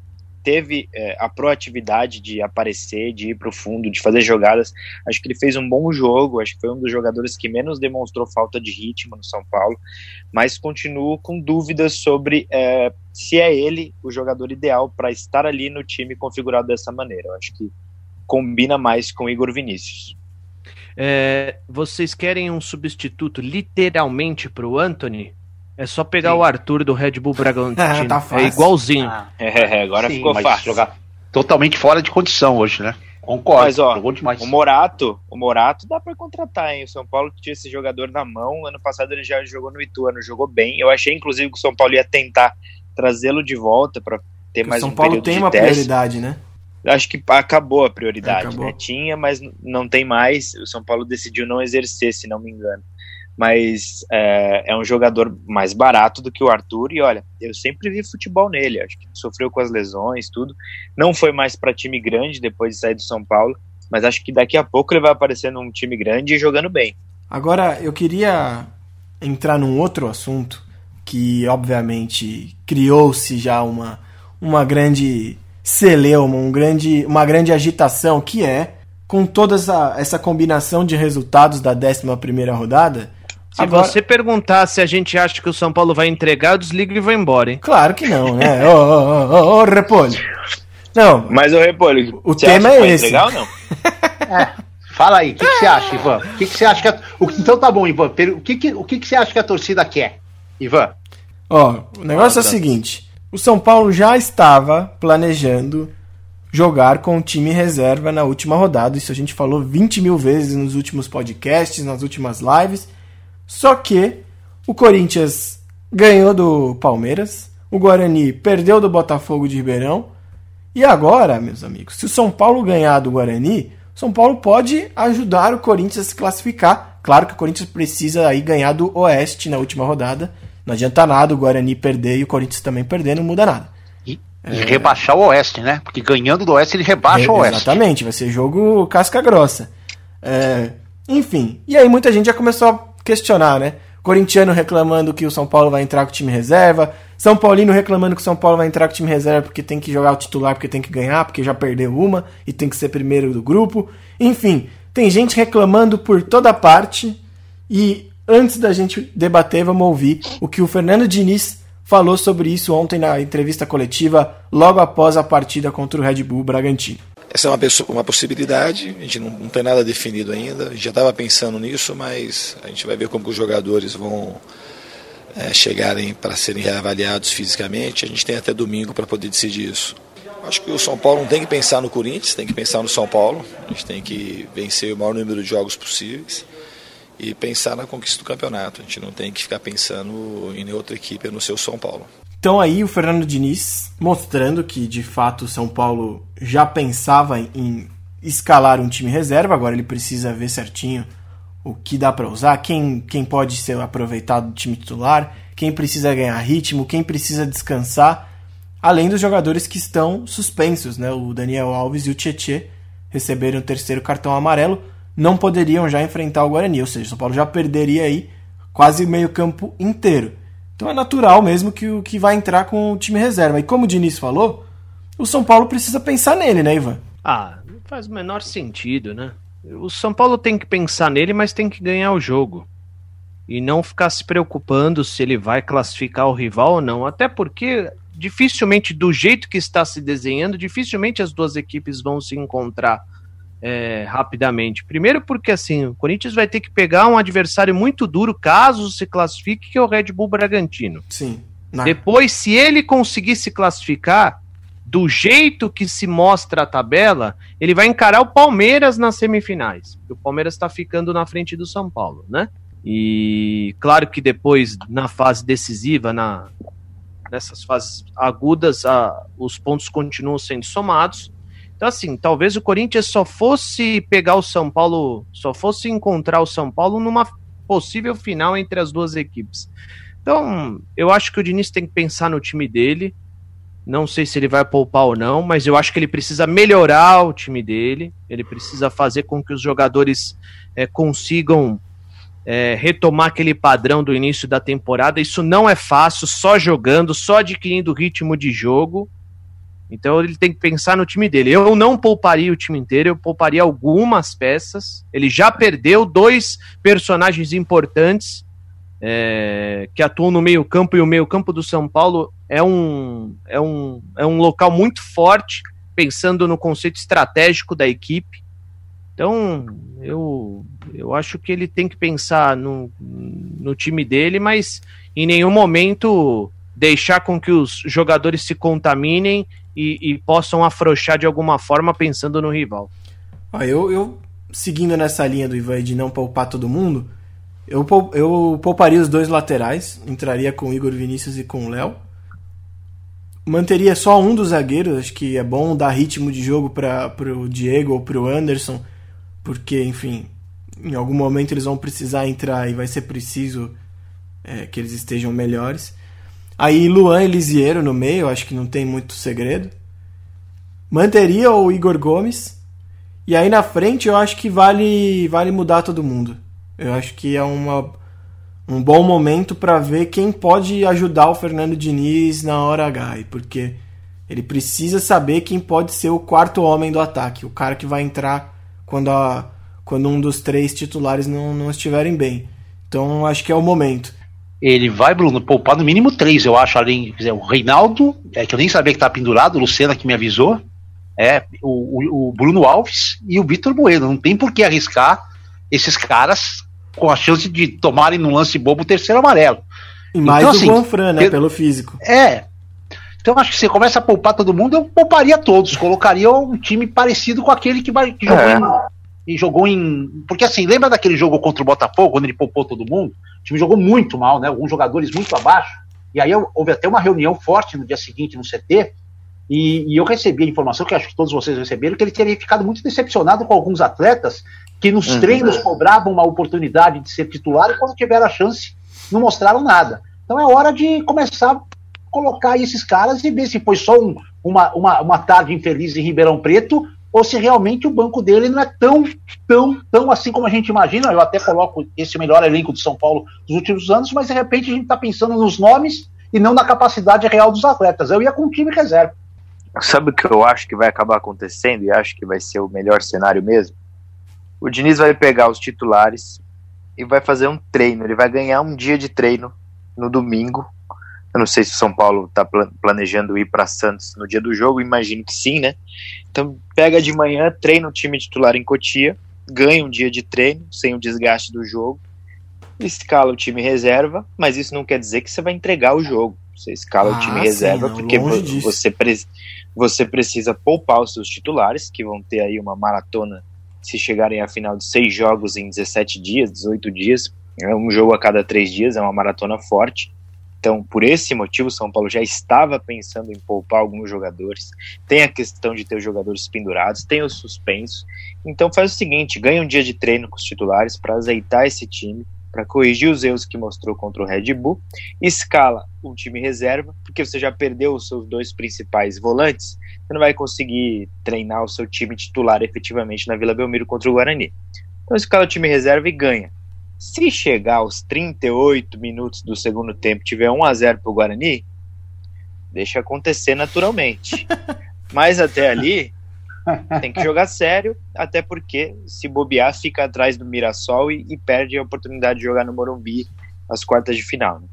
Speaker 5: teve é, a proatividade de aparecer, de ir para o fundo, de fazer jogadas. Acho que ele fez um bom jogo, acho que foi um dos jogadores que menos demonstrou falta de ritmo no São Paulo, mas continuo com dúvidas sobre é, se é ele o jogador ideal para estar ali no time configurado dessa maneira. Eu acho que combina mais com Igor Vinícius.
Speaker 3: É, vocês querem um substituto literalmente para o Anthony? É só pegar Sim. o Arthur do Red Bull Bragantino. tá é igualzinho. Ah,
Speaker 5: é, agora Sim, ficou fácil.
Speaker 4: Jogar totalmente fora de condição hoje, né?
Speaker 5: Concordo. Mas, ó, o Morato, o Morato dá para contratar, hein? O São Paulo tinha esse jogador na mão. Ano passado ele já jogou no Ituano, jogou bem. Eu achei, inclusive, que o São Paulo ia tentar trazê-lo de volta para ter mais
Speaker 2: um
Speaker 5: período
Speaker 2: São Paulo tem uma teste. prioridade, né?
Speaker 5: Acho que acabou a prioridade, acabou. né? Tinha, mas não tem mais. O São Paulo decidiu não exercer, se não me engano mas é, é, um jogador mais barato do que o Arthur. E olha, eu sempre vi futebol nele. Acho que sofreu com as lesões, tudo. Não foi mais para time grande depois de sair do São Paulo, mas acho que daqui a pouco ele vai aparecer num time grande e jogando bem.
Speaker 2: Agora, eu queria entrar num outro assunto que, obviamente, criou-se já uma, uma grande celeuma, um grande, uma grande agitação, que é, com toda essa, essa combinação de resultados da 11 primeira rodada,
Speaker 3: se Agora... você perguntar se a gente acha que o São Paulo vai entregar, eu desligo e vou embora, hein?
Speaker 2: Claro que não, né? Ô, ô, ô, ô, Repolho.
Speaker 5: Não. Mas o Repolho,
Speaker 2: o tema é esse.
Speaker 4: Entregar ou não? é. Fala aí, o que, que, você acha, Ivan? O que, que você acha que a... Então tá bom, Ivan. O que, que, o que, que você acha que a torcida quer, Ivan?
Speaker 2: Ó, o negócio ah, é o seguinte: o São Paulo já estava planejando jogar com o time reserva na última rodada. Isso a gente falou 20 mil vezes nos últimos podcasts, nas últimas lives. Só que o Corinthians ganhou do Palmeiras, o Guarani perdeu do Botafogo de Ribeirão. E agora, meus amigos, se o São Paulo ganhar do Guarani, o São Paulo pode ajudar o Corinthians a se classificar. Claro que o Corinthians precisa aí ganhar do Oeste na última rodada. Não adianta nada o Guarani perder e o Corinthians também perder, não muda nada.
Speaker 4: E, é... e rebaixar o Oeste, né? Porque ganhando do Oeste ele rebaixa é, o Oeste.
Speaker 2: Exatamente, vai ser jogo casca grossa. É, enfim, e aí muita gente já começou a questionar, né? Corintiano reclamando que o São Paulo vai entrar com o time reserva. São Paulino reclamando que o São Paulo vai entrar com o time reserva porque tem que jogar o titular, porque tem que ganhar, porque já perdeu uma e tem que ser primeiro do grupo. Enfim, tem gente reclamando por toda parte. E antes da gente debater, vamos ouvir o que o Fernando Diniz falou sobre isso ontem na entrevista coletiva, logo após a partida contra o Red Bull Bragantino.
Speaker 6: Essa é uma, uma possibilidade, a gente não, não tem nada definido ainda, a gente já estava pensando nisso, mas a gente vai ver como os jogadores vão é, chegarem para serem reavaliados fisicamente. A gente tem até domingo para poder decidir isso. Acho que o São Paulo não tem que pensar no Corinthians, tem que pensar no São Paulo. A gente tem que vencer o maior número de jogos possíveis e pensar na conquista do campeonato. A gente não tem que ficar pensando em outra equipe no seu São Paulo.
Speaker 2: Então aí o Fernando Diniz mostrando que de fato o São Paulo já pensava em escalar um time reserva, agora ele precisa ver certinho o que dá para usar, quem, quem pode ser aproveitado do time titular, quem precisa ganhar ritmo, quem precisa descansar, além dos jogadores que estão suspensos, né? O Daniel Alves e o Tietê receberam o terceiro cartão amarelo, não poderiam já enfrentar o Guarani, ou seja, o São Paulo já perderia aí quase meio campo inteiro. Então é natural mesmo que o que vai entrar com o time reserva. E como o Diniz falou, o São Paulo precisa pensar nele, né, Ivan?
Speaker 3: Ah, não faz o menor sentido, né? O São Paulo tem que pensar nele, mas tem que ganhar o jogo. E não ficar se preocupando se ele vai classificar o rival ou não. Até porque, dificilmente, do jeito que está se desenhando, dificilmente as duas equipes vão se encontrar é, rapidamente. Primeiro porque assim, o Corinthians vai ter que pegar um adversário muito duro caso se classifique, que é o Red Bull Bragantino.
Speaker 2: Sim.
Speaker 3: Não. Depois, se ele conseguir se classificar, do jeito que se mostra a tabela, ele vai encarar o Palmeiras nas semifinais. O Palmeiras está ficando na frente do São Paulo, né? E claro que depois, na fase decisiva, na, nessas fases agudas, a, os pontos continuam sendo somados. Então, assim, talvez o Corinthians só fosse pegar o São Paulo, só fosse encontrar o São Paulo numa possível final entre as duas equipes. Então, eu acho que o Diniz tem que pensar no time dele. Não sei se ele vai poupar ou não, mas eu acho que ele precisa melhorar o time dele. Ele precisa fazer com que os jogadores é, consigam é, retomar aquele padrão do início da temporada. Isso não é fácil, só jogando, só adquirindo ritmo de jogo. Então ele tem que pensar no time dele. Eu não pouparia o time inteiro, eu pouparia algumas peças. Ele já perdeu dois personagens importantes é, que atuam no meio-campo, e o meio-campo do São Paulo é um, é, um, é um local muito forte, pensando no conceito estratégico da equipe. Então, eu, eu acho que ele tem que pensar no, no time dele, mas em nenhum momento deixar com que os jogadores se contaminem e, e possam afrouxar de alguma forma pensando no rival.
Speaker 2: Ah, eu, eu, seguindo nessa linha do Ivan de não poupar todo mundo, eu, eu pouparia os dois laterais, entraria com o Igor Vinícius e com o Léo. Manteria só um dos zagueiros, acho que é bom dar ritmo de jogo para o Diego ou para o Anderson, porque, enfim, em algum momento eles vão precisar entrar e vai ser preciso é, que eles estejam melhores. Aí Luan Elisiero no meio, acho que não tem muito segredo. Manteria o Igor Gomes. E aí na frente eu acho que vale, vale mudar todo mundo. Eu acho que é uma, um bom momento para ver quem pode ajudar o Fernando Diniz na hora H. Porque ele precisa saber quem pode ser o quarto homem do ataque. O cara que vai entrar quando, a, quando um dos três titulares não, não estiverem bem. Então acho que é o momento
Speaker 4: ele vai, Bruno, poupar no mínimo três, eu acho, além dizer, o Reinaldo, é, que eu nem sabia que tá pendurado, o Lucena que me avisou, é o, o Bruno Alves e o Vitor Bueno. Não tem por que arriscar esses caras com a chance de tomarem no lance bobo o terceiro amarelo.
Speaker 2: E mais então, o assim, né, eu, pelo físico.
Speaker 4: É. Então acho que você começa a poupar todo mundo, eu pouparia todos, colocaria um time parecido com aquele que, vai, que jogou é. em e jogou em. Porque assim, lembra daquele jogo contra o Botafogo, quando ele poupou todo mundo? O time jogou muito mal, né? Alguns jogadores muito abaixo. E aí houve até uma reunião forte no dia seguinte no CT. E, e eu recebi a informação, que acho que todos vocês receberam, que ele teria ficado muito decepcionado com alguns atletas que nos uhum. treinos cobravam uma oportunidade de ser titular e quando tiveram a chance não mostraram nada. Então é hora de começar a colocar esses caras e ver se foi só um, uma, uma, uma tarde infeliz em Ribeirão Preto ou se realmente o banco dele não é tão, tão, tão assim como a gente imagina. Eu até coloco esse melhor elenco de São Paulo dos últimos anos, mas de repente a gente está pensando nos nomes e não na capacidade real dos atletas. Eu ia com o time reserva.
Speaker 5: Sabe o que eu acho que vai acabar acontecendo e acho que vai ser o melhor cenário mesmo? O Diniz vai pegar os titulares e vai fazer um treino. Ele vai ganhar um dia de treino no domingo. Eu não sei se o São Paulo está planejando ir para Santos no dia do jogo, imagino que sim, né? Então pega de manhã, treina o time titular em Cotia, ganha um dia de treino sem o desgaste do jogo, escala o time reserva, mas isso não quer dizer que você vai entregar o jogo. Você escala ah, o time sim, reserva não, porque você, pre você precisa poupar os seus titulares, que vão ter aí uma maratona se chegarem à final de seis jogos em 17 dias, 18 dias. É um jogo a cada três dias, é uma maratona forte. Então, por esse motivo, São Paulo já estava pensando em poupar alguns jogadores. Tem a questão de ter os jogadores pendurados, tem o suspenso. Então, faz o seguinte: ganha um dia de treino com os titulares para azeitar esse time, para corrigir os erros que mostrou contra o Red Bull. Escala um time reserva, porque você já perdeu os seus dois principais volantes. Você não vai conseguir treinar o seu time titular efetivamente na Vila Belmiro contra o Guarani. Então, escala o time reserva e ganha. Se chegar aos 38 minutos do segundo tempo tiver 1 a 0 para o Guarani, deixa acontecer naturalmente. Mas até ali tem que jogar sério, até porque se bobear fica atrás do Mirassol e, e perde a oportunidade de jogar no Morumbi as quartas de final. Né?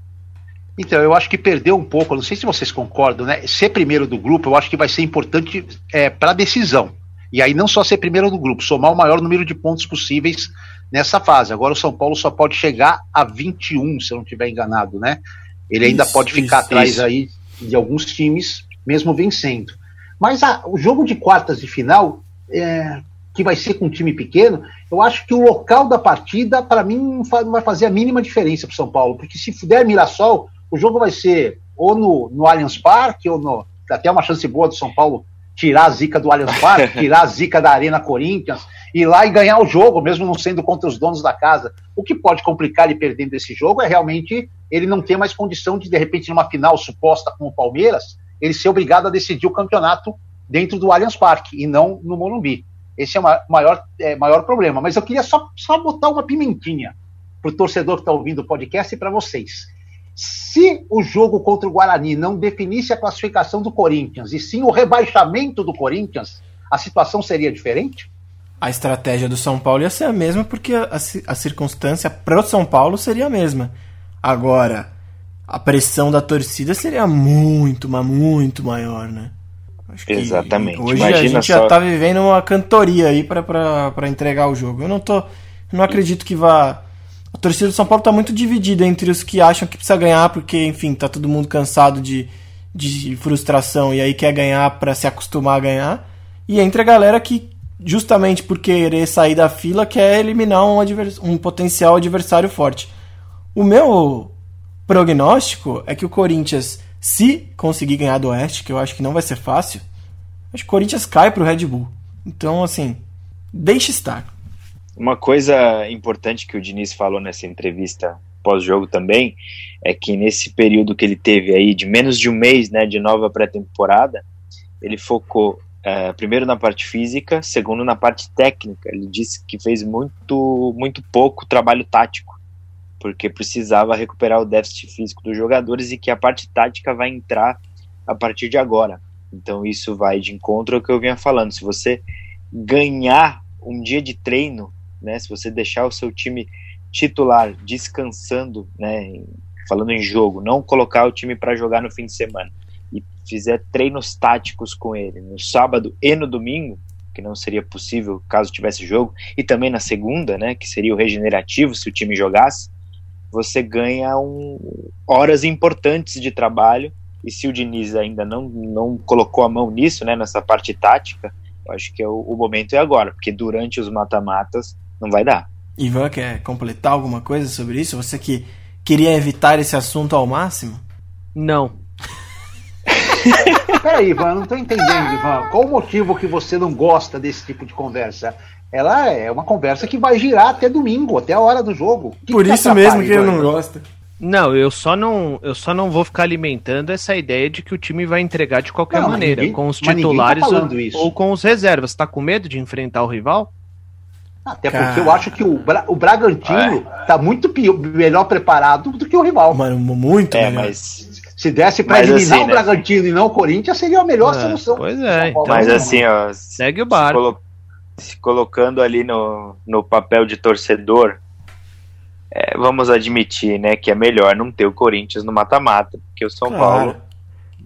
Speaker 4: Então, eu acho que perdeu um pouco, não sei se vocês concordam, né? Ser primeiro do grupo, eu acho que vai ser importante é, para a decisão. E aí não só ser primeiro do grupo, somar o maior número de pontos possíveis nessa fase. Agora o São Paulo só pode chegar a 21, se eu não estiver enganado, né? Ele ainda isso, pode ficar isso, atrás isso. aí de alguns times, mesmo vencendo. Mas a, o jogo de quartas de final, é, que vai ser com um time pequeno, eu acho que o local da partida, para mim, não vai fazer a mínima diferença para o São Paulo, porque se der Mirassol, o jogo vai ser ou no, no Allianz Parque, ou no, até uma chance boa do São Paulo tirar a zica do Allianz Parque, tirar a zica da Arena Corinthians, ir lá e ganhar o jogo, mesmo não sendo contra os donos da casa. O que pode complicar ele perdendo esse jogo é realmente ele não ter mais condição de, de repente, numa final suposta com o Palmeiras, ele ser obrigado a decidir o campeonato dentro do Allianz Parque e não no Morumbi. Esse é o maior, é, maior problema. Mas eu queria só, só botar uma pimentinha para o torcedor que está ouvindo o podcast e para vocês. Se o jogo contra o Guarani não definisse a classificação do Corinthians e sim o rebaixamento do Corinthians, a situação seria diferente?
Speaker 2: A estratégia do São Paulo ia ser a mesma porque a, a circunstância para o São Paulo seria a mesma. Agora, a pressão da torcida seria muito, mas muito maior, né?
Speaker 5: Exatamente.
Speaker 2: Hoje Imagina a gente só... já tá vivendo uma cantoria aí para entregar o jogo. Eu não tô. Não acredito que vá a torcida do São Paulo está muito dividida entre os que acham que precisa ganhar porque, enfim, tá todo mundo cansado de, de frustração e aí quer ganhar para se acostumar a ganhar, e entre a galera que, justamente por querer sair da fila, quer eliminar um, um potencial adversário forte. O meu prognóstico é que o Corinthians, se conseguir ganhar do Oeste, que eu acho que não vai ser fácil, acho que o Corinthians cai pro Red Bull. Então, assim, deixe estar.
Speaker 5: Uma coisa importante que o Diniz falou nessa entrevista pós-jogo também é que nesse período que ele teve aí de menos de um mês, né, de nova pré-temporada, ele focou é, primeiro na parte física, segundo na parte técnica. Ele disse que fez muito, muito pouco trabalho tático, porque precisava recuperar o déficit físico dos jogadores e que a parte tática vai entrar a partir de agora. Então isso vai de encontro ao que eu vinha falando. Se você ganhar um dia de treino né? Se você deixar o seu time titular descansando, né? Falando em jogo, não colocar o time para jogar no fim de semana e fizer treinos táticos com ele no sábado e no domingo, que não seria possível caso tivesse jogo, e também na segunda, né, que seria o regenerativo se o time jogasse, você ganha um, horas importantes de trabalho. E se o Diniz ainda não, não colocou a mão nisso, né, nessa parte tática, eu acho que é o, o momento é agora, porque durante os mata-matas não vai dar.
Speaker 2: Ivan quer completar alguma coisa sobre isso? Você que queria evitar esse assunto ao máximo?
Speaker 3: Não.
Speaker 4: Peraí, Ivan, não tô entendendo, Ivan. Qual o motivo que você não gosta desse tipo de conversa? Ela é uma conversa que vai girar até domingo, até a hora do jogo.
Speaker 2: Que Por que isso mesmo que ele não gosta.
Speaker 3: Não, eu só não, eu só não vou ficar alimentando essa ideia de que o time vai entregar de qualquer não, maneira, ninguém, com os tá titulares tá ou, ou, com os reservas. Tá com medo de enfrentar o rival?
Speaker 4: Até Cara... porque eu acho que o, Bra o Bragantino é. tá muito pior, melhor preparado do que o rival.
Speaker 2: Mano, muito
Speaker 5: é, melhor. Mas...
Speaker 4: Se desse pra mas eliminar assim, o né? Bragantino né? e não o Corinthians, seria a melhor é, solução.
Speaker 3: Pois é.
Speaker 5: Então, mas assim, ó.
Speaker 3: Segue o bar. Se, colo
Speaker 5: se colocando ali no, no papel de torcedor, é, vamos admitir, né, que é melhor não ter o Corinthians no mata-mata, porque o São claro. Paulo,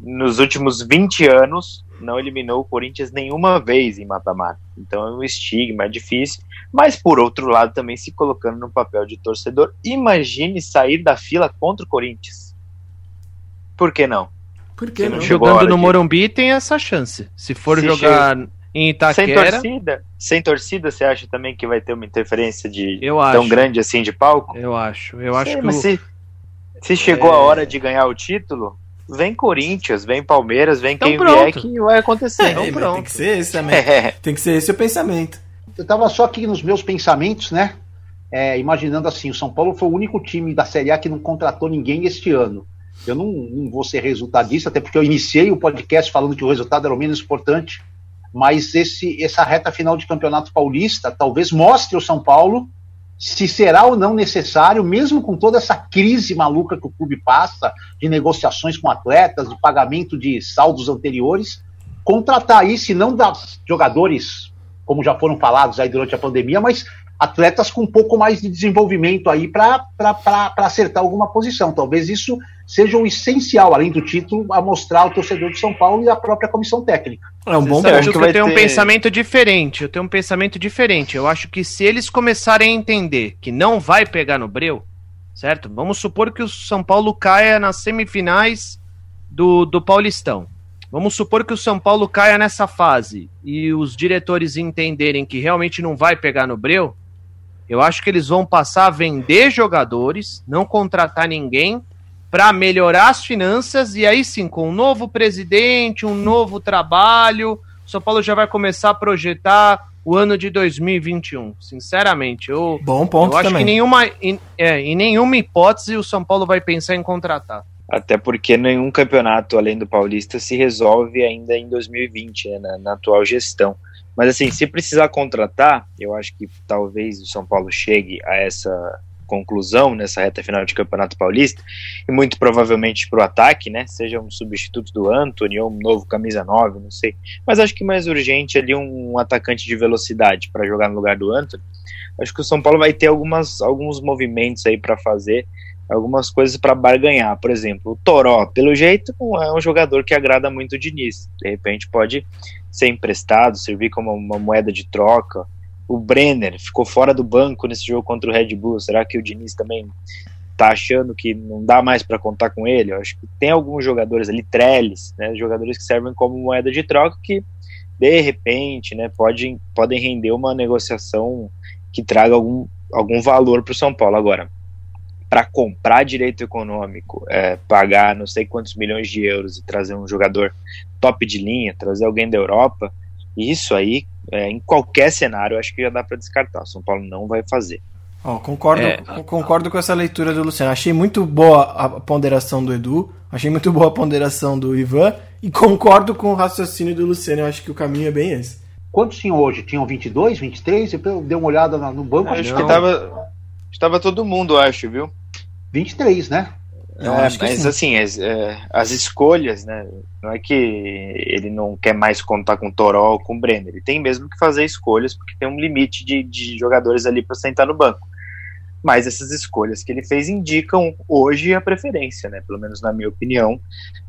Speaker 5: nos últimos 20 anos, não eliminou o Corinthians nenhuma vez em mata-mata. Então é um estigma, é difícil. Mas por outro lado, também se colocando no papel de torcedor, imagine sair da fila contra o Corinthians. Por que não?
Speaker 3: Por que não? Jogando no de... Morumbi tem essa chance. Se for se jogar chega... em Itaquera...
Speaker 5: Sem torcida, sem torcida, você acha também que vai ter uma interferência de eu tão acho. grande assim de palco?
Speaker 3: Eu acho. Eu acho Sei, que
Speaker 5: mas o... se, se chegou é... a hora de ganhar o título, vem Corinthians, vem Palmeiras, vem então quem pronto. vier que vai acontecer. É,
Speaker 2: então pronto. Tem que ser esse também. É. Tem que ser esse o pensamento.
Speaker 4: Eu estava só aqui nos meus pensamentos, né? É, imaginando assim, o São Paulo foi o único time da Série A que não contratou ninguém este ano. Eu não, não vou ser resultadista, até porque eu iniciei o podcast falando que o resultado era o menos importante, mas esse, essa reta final de campeonato paulista talvez mostre o São Paulo se será ou não necessário, mesmo com toda essa crise maluca que o clube passa, de negociações com atletas, de pagamento de saldos anteriores, contratar aí, se não das jogadores, como já foram falados aí durante a pandemia, mas atletas com um pouco mais de desenvolvimento aí para acertar alguma posição. Talvez isso seja o essencial, além do título, a mostrar ao torcedor de São Paulo e à própria comissão técnica.
Speaker 3: É um bom ponto. Eu, eu tenho ter... um pensamento diferente. Eu tenho um pensamento diferente. Eu acho que se eles começarem a entender que não vai pegar no breu, certo? Vamos supor que o São Paulo caia nas semifinais do, do Paulistão. Vamos supor que o São Paulo caia nessa fase e os diretores entenderem que realmente não vai pegar no breu, eu acho que eles vão passar a vender jogadores, não contratar ninguém para melhorar as finanças e aí sim, com um novo presidente, um novo trabalho, o São Paulo já vai começar a projetar o ano de 2021. Sinceramente, eu,
Speaker 2: Bom ponto
Speaker 3: eu acho
Speaker 2: também.
Speaker 3: que nenhuma, em, é, em nenhuma hipótese o São Paulo vai pensar em contratar.
Speaker 5: Até porque nenhum campeonato além do Paulista se resolve ainda em 2020, né, na, na atual gestão. Mas assim, se precisar contratar, eu acho que talvez o São Paulo chegue a essa conclusão nessa reta final de Campeonato Paulista, e muito provavelmente para o ataque, né? Seja um substituto do Anthony ou um novo camisa 9, não sei. Mas acho que mais urgente ali um atacante de velocidade para jogar no lugar do Anthony. Acho que o São Paulo vai ter algumas, alguns movimentos aí para fazer, algumas coisas para barganhar. Por exemplo, o Toró, pelo jeito, é um jogador que agrada muito o Diniz. De repente pode ser emprestado, servir como uma moeda de troca o Brenner ficou fora do banco nesse jogo contra o Red Bull. Será que o Diniz também tá achando que não dá mais para contar com ele? Eu acho que tem alguns jogadores ali, Trellis, né, jogadores que servem como moeda de troca que de repente, né, podem podem render uma negociação que traga algum, algum valor para o São Paulo agora. Para comprar direito econômico, é, pagar não sei quantos milhões de euros e trazer um jogador top de linha, trazer alguém da Europa, isso aí, é, em qualquer cenário, acho que já dá para descartar. São Paulo não vai fazer.
Speaker 2: Oh, concordo, é, concordo com essa leitura do Luciano. Achei muito boa a ponderação do Edu, achei muito boa a ponderação do Ivan e concordo com o raciocínio do Luciano. Eu acho que o caminho é bem esse.
Speaker 4: Quantos tinham hoje? Tinham 22, 23? Eu dei uma olhada no banco.
Speaker 5: Acho não. que tava, estava todo mundo, acho, viu?
Speaker 4: 23, né?
Speaker 5: Não, é, mas assim, as, é, as, escolhas, né? Não é que ele não quer mais contar com o Toró ou com o Brenner. Ele tem mesmo que fazer escolhas, porque tem um limite de, de jogadores ali para sentar no banco. Mas essas escolhas que ele fez indicam hoje a preferência, né? Pelo menos na minha opinião,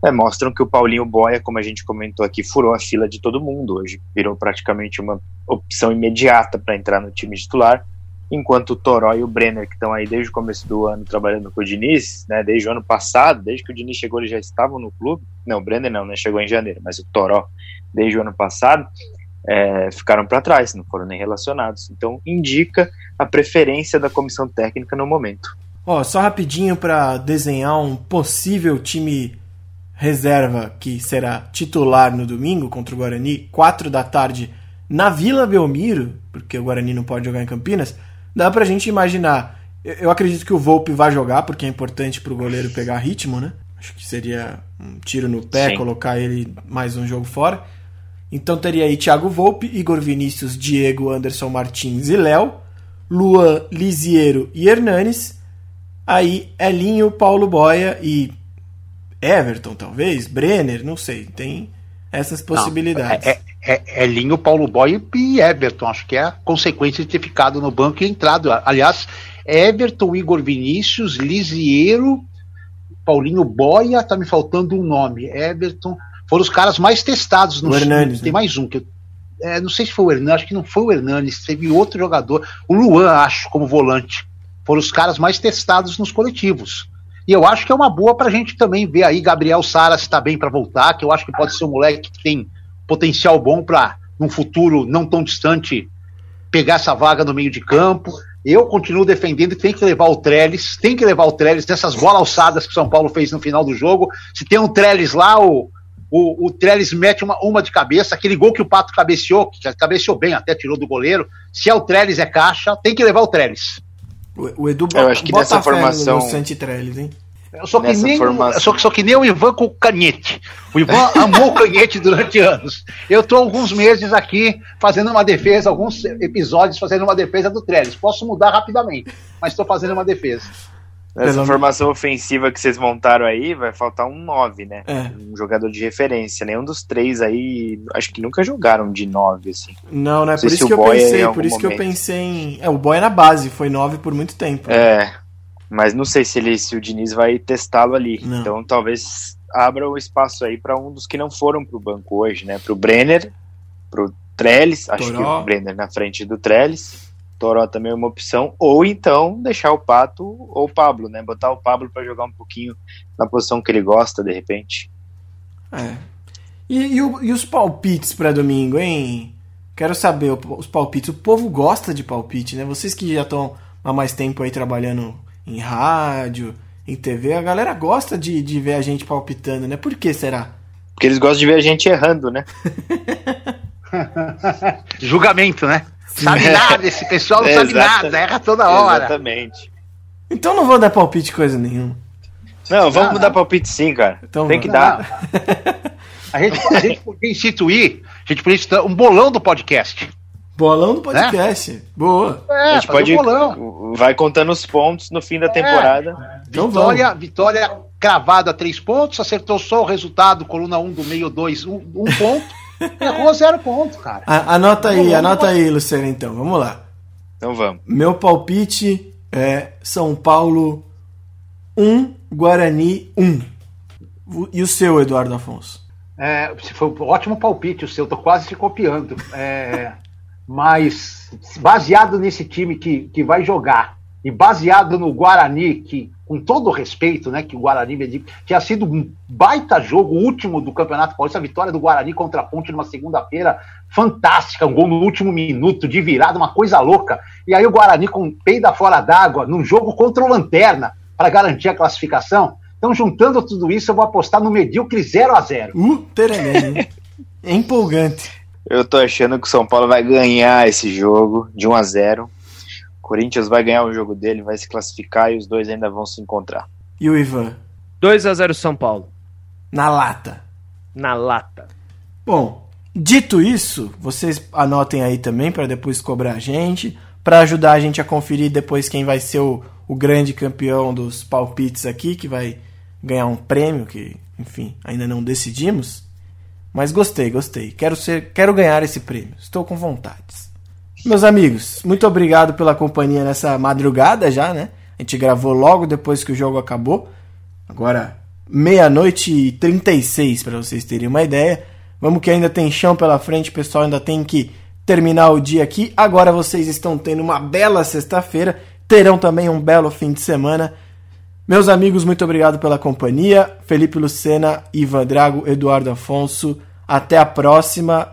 Speaker 5: é, mostram que o Paulinho Boia, como a gente comentou aqui, furou a fila de todo mundo hoje. Virou praticamente uma opção imediata para entrar no time titular enquanto o Toró e o Brenner, que estão aí desde o começo do ano trabalhando com o Diniz, né, desde o ano passado, desde que o Diniz chegou, eles já estavam no clube. Não, o Brenner não, né, chegou em janeiro, mas o Toró, desde o ano passado, é, ficaram para trás, não foram nem relacionados. Então, indica a preferência da comissão técnica no momento.
Speaker 2: Ó, oh, só rapidinho para desenhar um possível time reserva que será titular no domingo contra o Guarani, 4 da tarde, na Vila Belmiro, porque o Guarani não pode jogar em Campinas dá pra gente imaginar. Eu acredito que o Volpe vai jogar, porque é importante pro goleiro pegar ritmo, né? Acho que seria um tiro no pé Sim. colocar ele mais um jogo fora. Então teria aí Thiago Volpe, Igor Vinícius, Diego, Anderson Martins e Léo, Luan, Lisiero e Hernanes. Aí Elinho, Paulo Boia e Everton, talvez, Brenner, não sei. Tem essas possibilidades.
Speaker 4: Não, é, é, é Linho, Paulo Boy e Everton. Acho que é a consequência de ter ficado no banco e entrado. Aliás, Everton, Igor Vinícius, Lisiero, Paulinho Boia, tá me faltando um nome. Everton. Foram os caras mais testados no
Speaker 2: o Hernanes,
Speaker 4: Tem né? mais um que eu, é, não sei se foi o Hernanes, acho que não foi o Hernanes, teve outro jogador, o Luan, acho, como volante. Foram os caras mais testados nos coletivos. E eu acho que é uma boa para a gente também ver aí Gabriel Sara se está bem para voltar, que eu acho que pode ser um moleque que tem potencial bom para, num futuro não tão distante, pegar essa vaga no meio de campo. Eu continuo defendendo que tem que levar o Trellis, tem que levar o Trellis dessas bolas alçadas que o São Paulo fez no final do jogo. Se tem um Trellis lá, o, o, o Trellis mete uma, uma de cabeça. Aquele gol que o Pato cabeceou, que cabeceou bem, até tirou do goleiro. Se é o Trellis, é caixa, tem que levar o Trellis.
Speaker 2: O, o Edu eu acho que nessa formação. Santi Trellis, hein?
Speaker 4: Eu sou, que nem, eu sou, sou que nem o Ivan com o canhete. O Ivan amou o canhete durante anos. Eu estou alguns meses aqui fazendo uma defesa, alguns episódios fazendo uma defesa do Trellis. Posso mudar rapidamente, mas estou fazendo uma defesa.
Speaker 5: Nessa Pelo... formação ofensiva que vocês montaram aí, vai faltar um 9, né? É. Um jogador de referência. Nenhum dos três aí, acho que nunca jogaram de 9, assim.
Speaker 2: Não, né? Por isso que eu pensei, por isso momento. que eu pensei em. É, o Boy é na base, foi 9 por muito tempo.
Speaker 5: É. Mas não sei se ele, se o Diniz vai testá-lo ali. Não. Então talvez abra o espaço aí para um dos que não foram para o banco hoje, né? Para o Brenner, para o Trellis, acho que o Brenner na frente do Trellis. Toró também é uma opção, ou então deixar o Pato ou o Pablo, né? Botar o Pablo para jogar um pouquinho na posição que ele gosta, de repente.
Speaker 2: É. E, e, o, e os palpites para domingo, hein? Quero saber os palpites. O povo gosta de palpite, né? Vocês que já estão há mais tempo aí trabalhando em rádio, em TV, a galera gosta de, de ver a gente palpitando, né? Por que será?
Speaker 5: Porque eles gostam de ver a gente errando, né?
Speaker 4: Julgamento, né? Sabe nada, esse pessoal não sabe nada, erra toda hora.
Speaker 5: Exatamente.
Speaker 2: Então não vou dar palpite coisa nenhuma.
Speaker 5: Não, vamos ah, dar palpite sim, cara. Então, Tem que dar.
Speaker 4: A gente, a gente podia instituir, a gente podia instituir um bolão do podcast.
Speaker 2: Bolão do podcast. Boa.
Speaker 4: É,
Speaker 5: a gente pode.
Speaker 4: um bolão.
Speaker 5: Vai contando os pontos no fim da temporada.
Speaker 2: Então
Speaker 4: Vitória, vitória cravada três pontos, acertou só o resultado, coluna 1 um do meio 2, um, um ponto. Errou zero ponto, cara.
Speaker 2: A- anota aí, anota aí, Luciano, então. Vamos lá.
Speaker 5: Então vamos.
Speaker 2: Meu palpite é São Paulo 1, Guarani 1. O- E o seu, Eduardo Afonso?
Speaker 4: É, foi um ótimo palpite o seu, tô quase te copiando. É, mas baseado nesse time que, que vai jogar e baseado no Guarani, que com todo respeito, né, que o Guarani tinha sido um baita jogo, último do Campeonato Paulista, a vitória do Guarani contra a Ponte numa segunda-feira fantástica, um gol no último minuto, de virada, uma coisa louca. E aí o Guarani com peida fora d'água, num jogo contra o Lanterna, para garantir a classificação. Então, juntando tudo isso, eu vou apostar no medíocre 0 a 0
Speaker 2: Uh, tereré, hein? É empolgante.
Speaker 5: Eu tô achando que o São Paulo vai ganhar esse jogo de 1 a 0 O Corinthians vai ganhar o jogo dele, vai se classificar e os dois ainda vão se encontrar.
Speaker 2: E o Ivan?
Speaker 3: 2 a 0 São Paulo.
Speaker 2: Na lata.
Speaker 3: Na lata.
Speaker 2: Bom, dito isso, vocês anotem aí também para depois cobrar a gente, para ajudar a gente a conferir depois quem vai ser o, o grande campeão dos palpites aqui, que vai ganhar um prêmio que, enfim, ainda não decidimos. Mas gostei, gostei. Quero ser, quero ganhar esse prêmio. Estou com vontades. Meus amigos, muito obrigado pela companhia nessa madrugada já, né? A gente gravou logo depois que o jogo acabou. Agora, meia-noite e 36, para vocês terem uma ideia. Vamos que ainda tem chão pela frente, pessoal ainda tem que terminar o dia aqui. Agora vocês estão tendo uma bela sexta-feira, terão também um belo fim de semana. Meus amigos, muito obrigado pela companhia. Felipe Lucena, Ivan Drago, Eduardo Afonso. Até a próxima.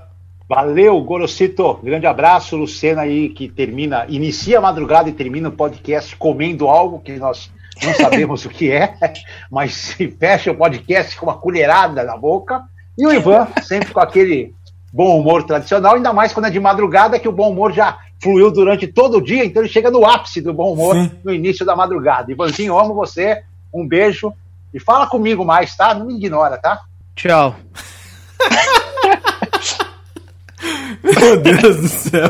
Speaker 4: Valeu, Gorosito. Grande abraço, Lucena aí, que termina, inicia a madrugada e termina o podcast comendo algo que nós não sabemos o que é, mas se fecha o podcast com uma colherada na boca. E o Ivan, sempre com aquele bom humor tradicional, ainda mais quando é de madrugada, que o bom humor já fluiu durante todo o dia, então ele chega no ápice do bom humor
Speaker 2: Sim.
Speaker 4: no início da madrugada. Ivanzinho, amo você, um beijo e fala comigo mais, tá? Não me ignora, tá?
Speaker 3: Tchau.
Speaker 2: Meu Deus do céu.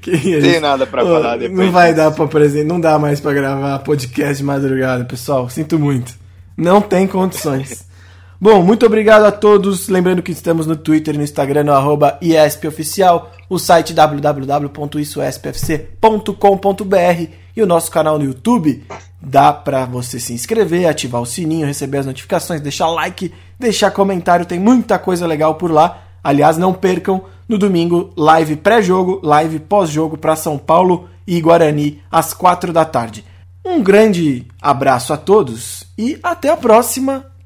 Speaker 2: Que
Speaker 5: Não tem
Speaker 2: isso?
Speaker 5: nada pra
Speaker 2: Ô,
Speaker 5: falar depois.
Speaker 2: Não vai dar pra apresentar, não dá mais pra gravar podcast de madrugada, pessoal. Sinto muito. Não tem condições. Bom, muito obrigado a todos. Lembrando que estamos no Twitter e no Instagram, no arroba o site www.issospfc.com.br e o nosso canal no YouTube. Dá pra você se inscrever, ativar o sininho, receber as notificações, deixar like, deixar comentário, tem muita coisa legal por lá. Aliás, não percam no domingo live pré-jogo, live pós-jogo para São Paulo e Guarani às quatro da tarde. Um grande abraço a todos e até a próxima.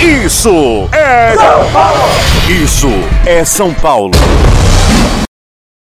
Speaker 1: Isso é São Paulo! Isso é São Paulo!